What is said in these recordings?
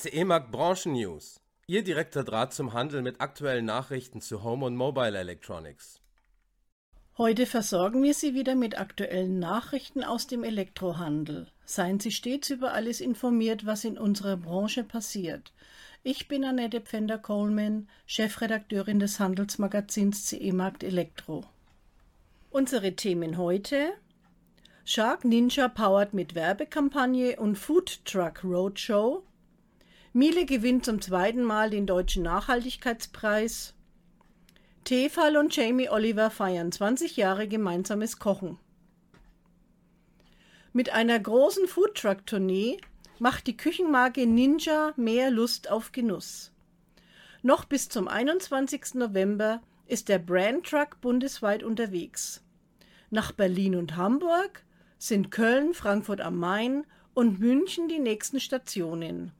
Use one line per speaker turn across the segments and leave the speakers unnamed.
CE Markt Branchen News. Ihr direkter Draht zum Handel mit aktuellen Nachrichten zu Home und Mobile Electronics.
Heute versorgen wir Sie wieder mit aktuellen Nachrichten aus dem Elektrohandel. Seien Sie stets über alles informiert, was in unserer Branche passiert. Ich bin Annette Pfänder-Coleman, Chefredakteurin des Handelsmagazins CE Markt Elektro. Unsere Themen heute Shark Ninja powered mit Werbekampagne und Food Truck Roadshow. Miele gewinnt zum zweiten Mal den Deutschen Nachhaltigkeitspreis. Tefal und Jamie Oliver feiern 20 Jahre gemeinsames Kochen. Mit einer großen Foodtruck-Tournee macht die Küchenmarke Ninja mehr Lust auf Genuss. Noch bis zum 21. November ist der Brand Truck bundesweit unterwegs. Nach Berlin und Hamburg sind Köln, Frankfurt am Main und München die nächsten Stationen.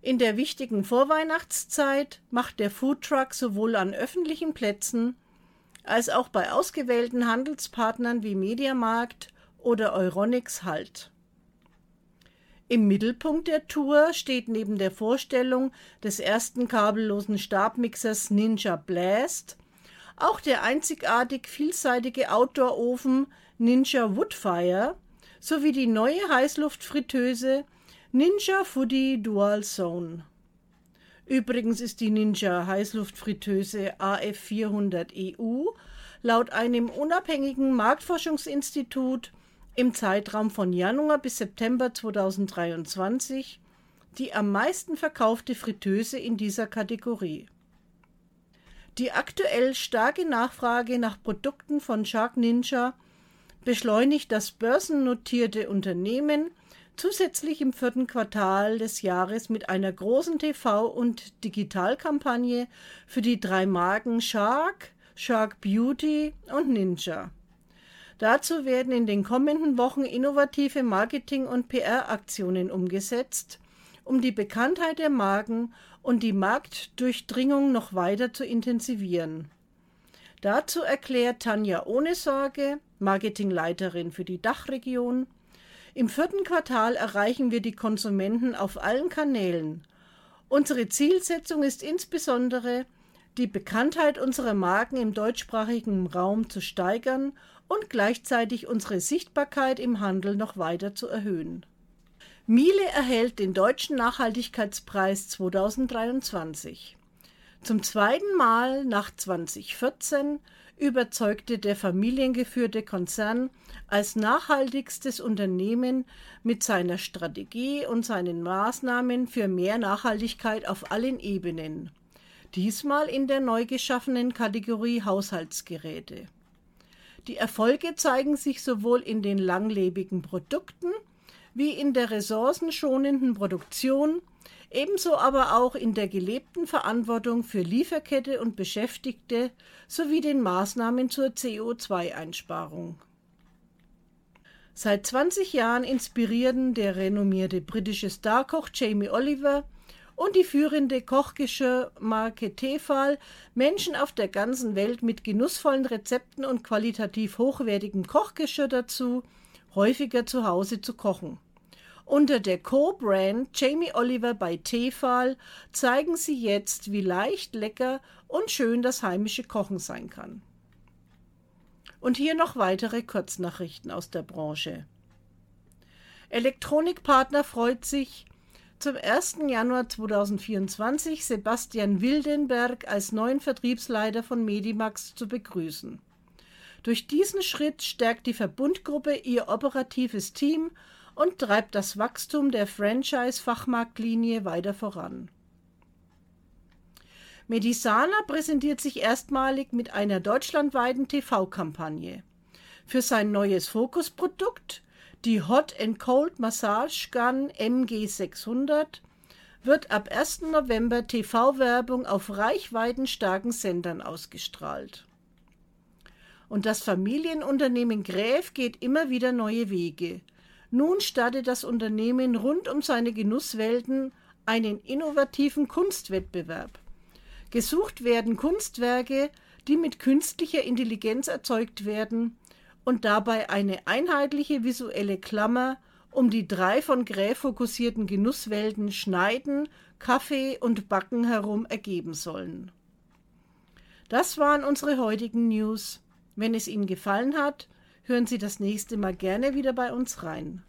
In der wichtigen Vorweihnachtszeit macht der Foodtruck sowohl an öffentlichen Plätzen als auch bei ausgewählten Handelspartnern wie Mediamarkt oder Euronics Halt. Im Mittelpunkt der Tour steht neben der Vorstellung des ersten kabellosen Stabmixers Ninja Blast auch der einzigartig vielseitige Outdoor-Ofen Ninja Woodfire sowie die neue Heißluftfritteuse Ninja Foodie Dual Zone. Übrigens ist die Ninja Heißluftfritteuse AF400 EU laut einem unabhängigen Marktforschungsinstitut im Zeitraum von Januar bis September 2023 die am meisten verkaufte Fritteuse in dieser Kategorie. Die aktuell starke Nachfrage nach Produkten von Shark Ninja beschleunigt das börsennotierte Unternehmen zusätzlich im vierten Quartal des Jahres mit einer großen TV- und Digitalkampagne für die drei Marken Shark, Shark Beauty und Ninja. Dazu werden in den kommenden Wochen innovative Marketing- und PR-Aktionen umgesetzt, um die Bekanntheit der Marken und die Marktdurchdringung noch weiter zu intensivieren. Dazu erklärt Tanja Ohnesorge, Marketingleiterin für die Dachregion, im vierten Quartal erreichen wir die Konsumenten auf allen Kanälen. Unsere Zielsetzung ist insbesondere, die Bekanntheit unserer Marken im deutschsprachigen Raum zu steigern und gleichzeitig unsere Sichtbarkeit im Handel noch weiter zu erhöhen. Miele erhält den Deutschen Nachhaltigkeitspreis 2023. Zum zweiten Mal nach 2014 überzeugte der familiengeführte Konzern als nachhaltigstes Unternehmen mit seiner Strategie und seinen Maßnahmen für mehr Nachhaltigkeit auf allen Ebenen. Diesmal in der neu geschaffenen Kategorie Haushaltsgeräte. Die Erfolge zeigen sich sowohl in den langlebigen Produkten wie in der ressourcenschonenden Produktion, ebenso aber auch in der gelebten Verantwortung für Lieferkette und Beschäftigte sowie den Maßnahmen zur CO2-Einsparung. Seit 20 Jahren inspirierten der renommierte britische Starkoch Jamie Oliver und die führende Kochgeschirrmarke Tefal Menschen auf der ganzen Welt mit genussvollen Rezepten und qualitativ hochwertigem Kochgeschirr dazu, häufiger zu Hause zu kochen. Unter der Co-Brand Jamie Oliver bei Tefal zeigen sie jetzt, wie leicht, lecker und schön das heimische Kochen sein kann. Und hier noch weitere Kurznachrichten aus der Branche. Elektronikpartner freut sich, zum 1. Januar 2024 Sebastian Wildenberg als neuen Vertriebsleiter von Medimax zu begrüßen. Durch diesen Schritt stärkt die Verbundgruppe ihr operatives Team und treibt das Wachstum der Franchise-Fachmarktlinie weiter voran. Medisana präsentiert sich erstmalig mit einer deutschlandweiten TV-Kampagne. Für sein neues Fokusprodukt, die Hot and Cold Massage Gun MG600, wird ab 1. November TV-Werbung auf reichweitenstarken Sendern ausgestrahlt. Und das Familienunternehmen Gräf geht immer wieder neue Wege. Nun startet das Unternehmen rund um seine Genusswelten einen innovativen Kunstwettbewerb. Gesucht werden Kunstwerke, die mit künstlicher Intelligenz erzeugt werden und dabei eine einheitliche visuelle Klammer um die drei von Gräf fokussierten Genusswelten Schneiden, Kaffee und Backen herum ergeben sollen. Das waren unsere heutigen News. Wenn es Ihnen gefallen hat, Hören Sie das nächste Mal gerne wieder bei uns rein.